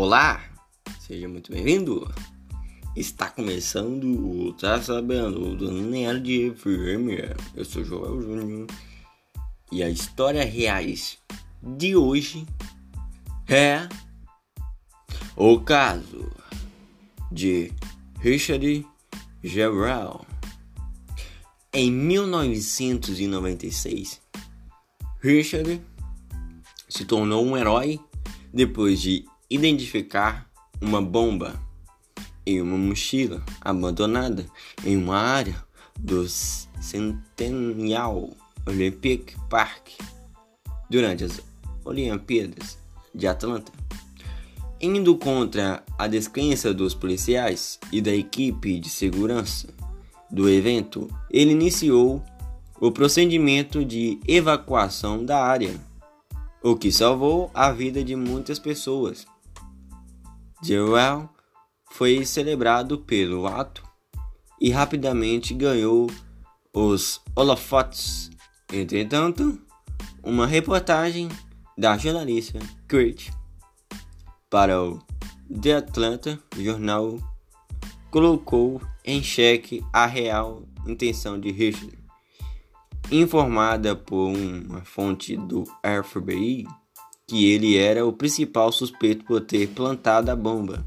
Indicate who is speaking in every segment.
Speaker 1: Olá, seja muito bem-vindo. Está começando o Tá Sabendo do Nerd FM. Eu sou Joel Júnior e a história reais de hoje é o caso de Richard Gerald. Em 1996, Richard se tornou um herói depois de identificar uma bomba em uma mochila abandonada em uma área do Centennial Olympic Park durante as Olimpíadas de Atlanta. Indo contra a descrença dos policiais e da equipe de segurança do evento, ele iniciou o procedimento de evacuação da área, o que salvou a vida de muitas pessoas. Joel foi celebrado pelo ato e rapidamente ganhou os holofotes. Entretanto, uma reportagem da jornalista Kurt para o The Atlanta Journal colocou em xeque a real intenção de Richard. Informada por uma fonte do FBI que ele era o principal suspeito por ter plantado a bomba.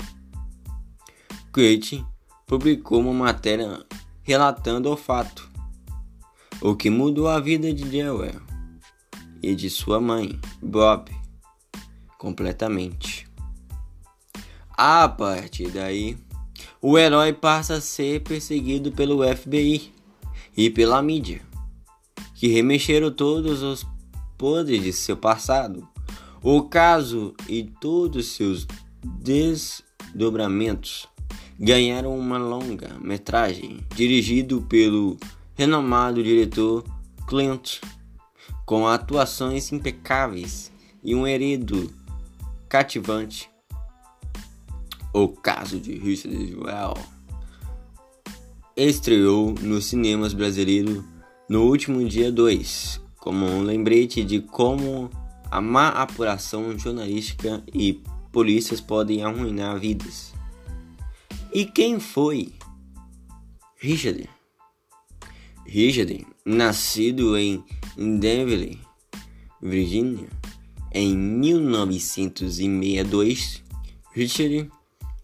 Speaker 1: Kate publicou uma matéria relatando o fato, o que mudou a vida de Joel e de sua mãe, Bob, completamente. A partir daí, o herói passa a ser perseguido pelo FBI e pela mídia, que remexeram todos os podres de seu passado o caso e todos seus desdobramentos ganharam uma longa metragem dirigido pelo renomado diretor Clint, com atuações impecáveis e um heredo cativante. O caso de Richard Joel estreou nos cinemas brasileiros no último dia 2, como um lembrete de como a má apuração jornalística e polícias podem arruinar vidas. E quem foi Richard? Richard, nascido em Denver, Virgínia, em 1962, Richard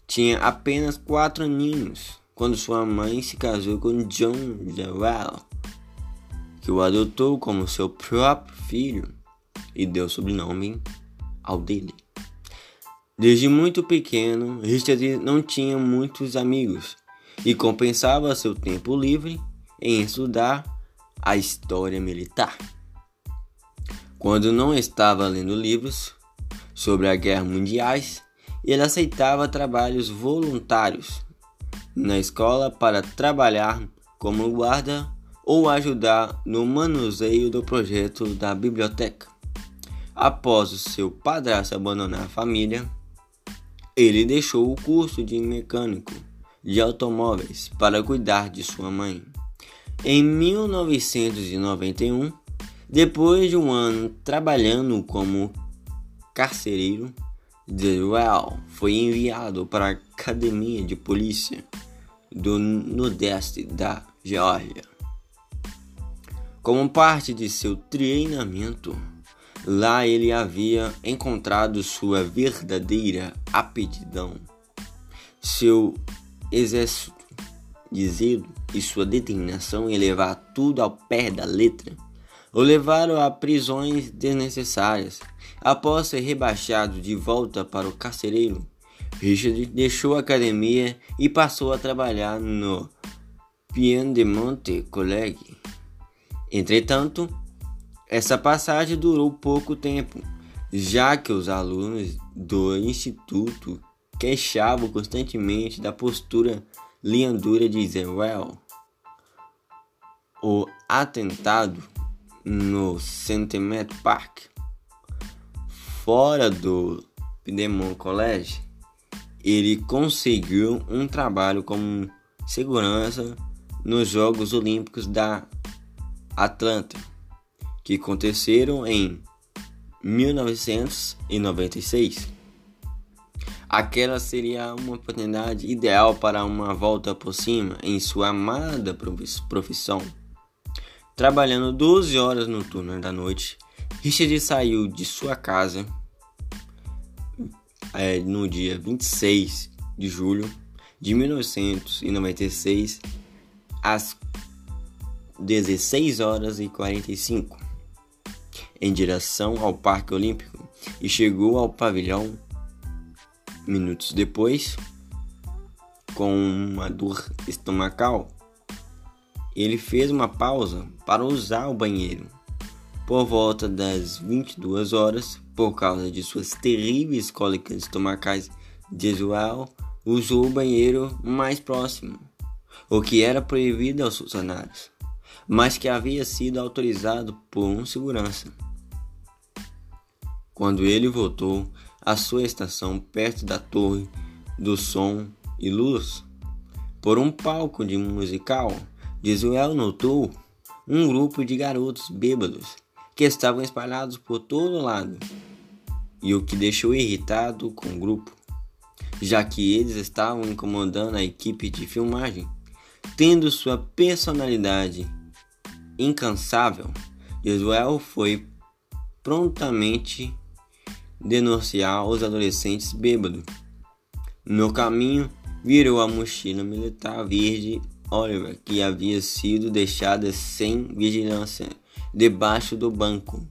Speaker 1: tinha apenas quatro aninhos quando sua mãe se casou com John Jarrell, que o adotou como seu próprio filho e deu sobrenome ao dele. Desde muito pequeno, Richard não tinha muitos amigos e compensava seu tempo livre em estudar a história militar. Quando não estava lendo livros sobre a guerra mundiais, ele aceitava trabalhos voluntários na escola para trabalhar como guarda ou ajudar no manuseio do projeto da biblioteca. Após o seu padrasto abandonar a família, ele deixou o curso de mecânico de automóveis para cuidar de sua mãe. Em 1991, depois de um ano trabalhando como carcereiro, Dewell foi enviado para a academia de polícia do Nordeste da Geórgia. Como parte de seu treinamento, Lá ele havia encontrado sua verdadeira aptidão. Seu exército de zelo e sua determinação em levar tudo ao pé da letra o levaram a prisões desnecessárias. Após ser rebaixado de volta para o carcereiro, Richard deixou a academia e passou a trabalhar no Piedemonte College. Entretanto, essa passagem durou pouco tempo, já que os alunos do instituto queixavam constantemente da postura liandura de Israel. O atentado no Sentiment Park, fora do Piedmont College, ele conseguiu um trabalho como segurança nos Jogos Olímpicos da Atlanta que aconteceram em 1996. Aquela seria uma oportunidade ideal para uma volta por cima em sua amada profissão. Trabalhando 12 horas no turno da noite, Richard saiu de sua casa é, no dia 26 de julho de 1996 às 16 horas e 45 em direção ao Parque Olímpico e chegou ao pavilhão minutos depois com uma dor estomacal. Ele fez uma pausa para usar o banheiro. Por volta das 22 horas, por causa de suas terríveis cólicas estomacais, Jesuel usou o banheiro mais próximo, o que era proibido aos funcionários, mas que havia sido autorizado por um segurança. Quando ele voltou à sua estação perto da torre do som e luz, por um palco de musical, Jesuel notou um grupo de garotos bêbados que estavam espalhados por todo lado, e o que deixou irritado com o grupo, já que eles estavam incomodando a equipe de filmagem, tendo sua personalidade incansável. Jesuel foi prontamente denunciar os adolescentes bêbados. No caminho, virou a mochila militar verde Oliver, que havia sido deixada sem vigilância debaixo do banco.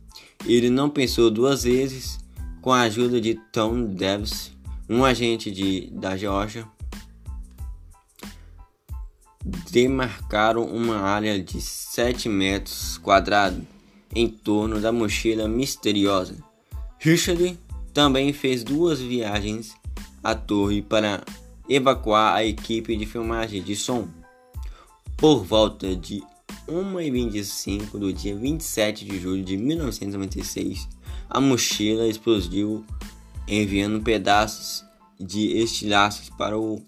Speaker 1: Ele não pensou duas vezes. Com a ajuda de Tom Davis, um agente de, da Geórgia, demarcaram uma área de 7 metros quadrados em torno da mochila misteriosa. Richard também fez duas viagens à torre para evacuar a equipe de filmagem de som. Por volta de 1h25 do dia 27 de julho de 1996, a mochila explodiu, enviando pedaços de estilhaços para o,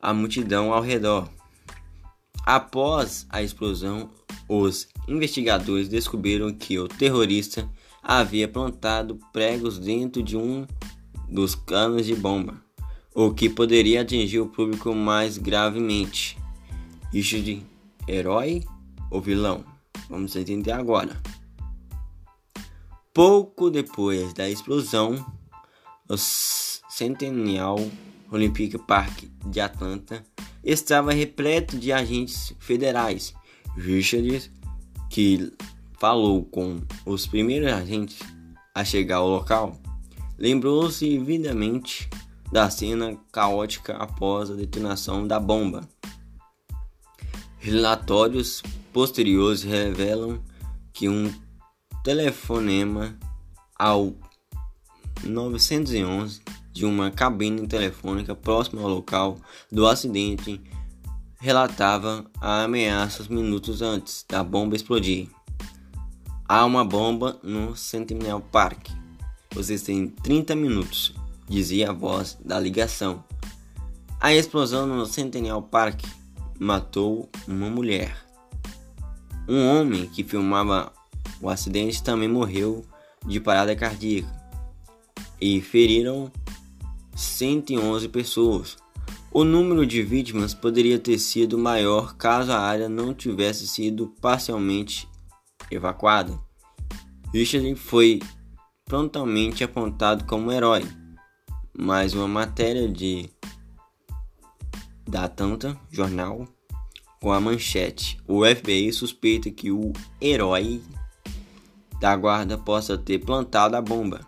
Speaker 1: a multidão ao redor. Após a explosão, os investigadores descobriram que o terrorista havia plantado pregos dentro de um dos canos de bomba, o que poderia atingir o público mais gravemente. Richard, herói ou vilão? Vamos entender agora. Pouco depois da explosão, o Centennial Olympic Park de Atlanta estava repleto de agentes federais. Richard, que falou com os primeiros agentes a chegar ao local, lembrou-se vividamente da cena caótica após a detonação da bomba. Relatórios posteriores revelam que um telefonema ao 911 de uma cabine telefônica próxima ao local do acidente relatava a ameaças minutos antes da bomba explodir. Há uma bomba no Centennial Park. Vocês têm 30 minutos, dizia a voz da ligação. A explosão no Centennial Park matou uma mulher. Um homem que filmava o acidente também morreu de parada cardíaca e feriram 111 pessoas. O número de vítimas poderia ter sido maior caso a área não tivesse sido parcialmente evacuada. Richard foi prontamente apontado como herói, mas uma matéria de da Atlanta Jornal com a manchete: O FBI suspeita que o herói da guarda possa ter plantado a bomba.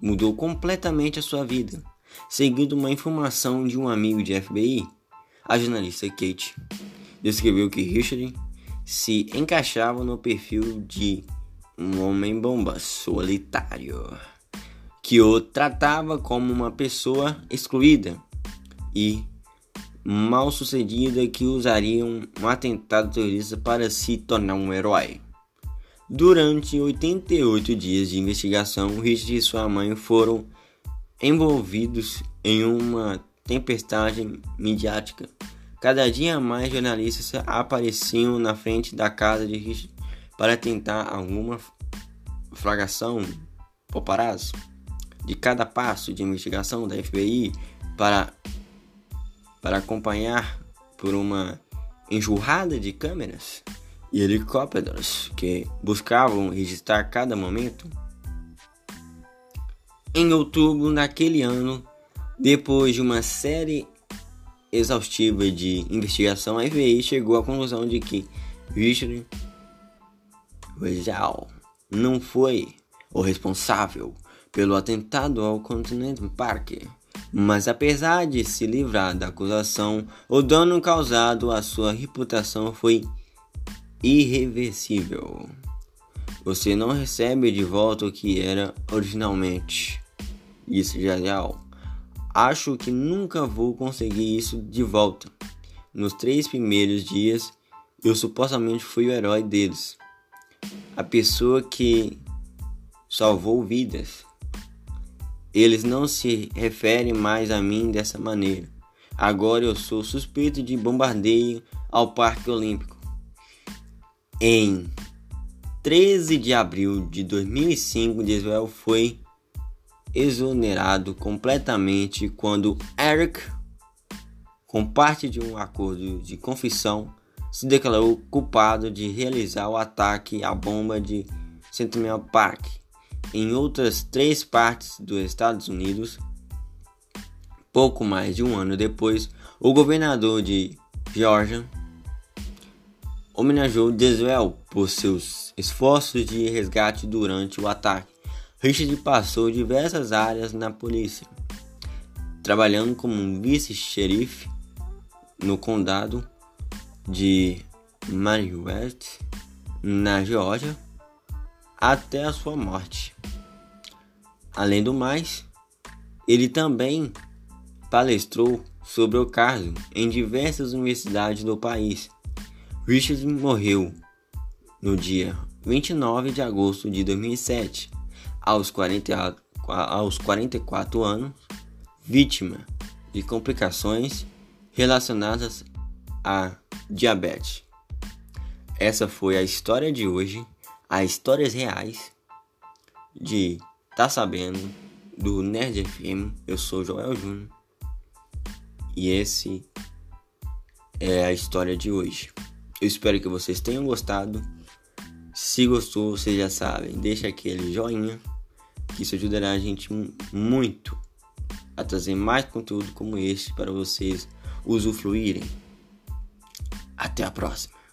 Speaker 1: Mudou completamente a sua vida. Seguindo uma informação de um amigo de FBI, a jornalista Kate descreveu que Richard se encaixava no perfil de um homem-bomba solitário, que o tratava como uma pessoa excluída e mal sucedida que usaria um atentado terrorista para se tornar um herói. Durante 88 dias de investigação, Richard e sua mãe foram envolvidos em uma tempestade midiática. Cada dia mais jornalistas apareciam na frente da casa de Richard para tentar alguma fragação paparazzo. de cada passo de investigação da FBI para, para acompanhar por uma enxurrada de câmeras e helicópteros que buscavam registrar cada momento. Em outubro daquele ano, depois de uma série exaustiva de investigação, a FBI chegou à conclusão de que Richard Regal não foi o responsável pelo atentado ao Continental Park. Mas apesar de se livrar da acusação, o dano causado à sua reputação foi irreversível. Você não recebe de volta o que era originalmente. Isso já é real. Acho que nunca vou conseguir isso de volta. Nos três primeiros dias, eu supostamente fui o herói deles. A pessoa que salvou vidas. Eles não se referem mais a mim dessa maneira. Agora eu sou suspeito de bombardeio ao Parque Olímpico. Em 13 de abril de 2005, Diswell foi exonerado completamente quando Eric, com parte de um acordo de confissão, se declarou culpado de realizar o ataque à bomba de Centennial Park em outras três partes dos Estados Unidos. Pouco mais de um ano depois, o governador de Georgia homenageou Deswell por seus esforços de resgate durante o ataque. Richard passou diversas áreas na polícia, trabalhando como vice-xerife no condado de Marietta, na Geórgia, até a sua morte. Além do mais, ele também palestrou sobre o caso em diversas universidades do país. Richard morreu no dia 29 de agosto de 2007, aos, 40, aos 44 anos, vítima de complicações relacionadas a diabetes. Essa foi a história de hoje a histórias reais de Tá Sabendo do Nerd FM. Eu sou Joel Júnior e esse é a história de hoje. Eu espero que vocês tenham gostado. Se gostou, vocês já sabem, deixa aquele joinha isso ajudará a gente muito a trazer mais conteúdo como este para vocês usufruírem. Até a próxima.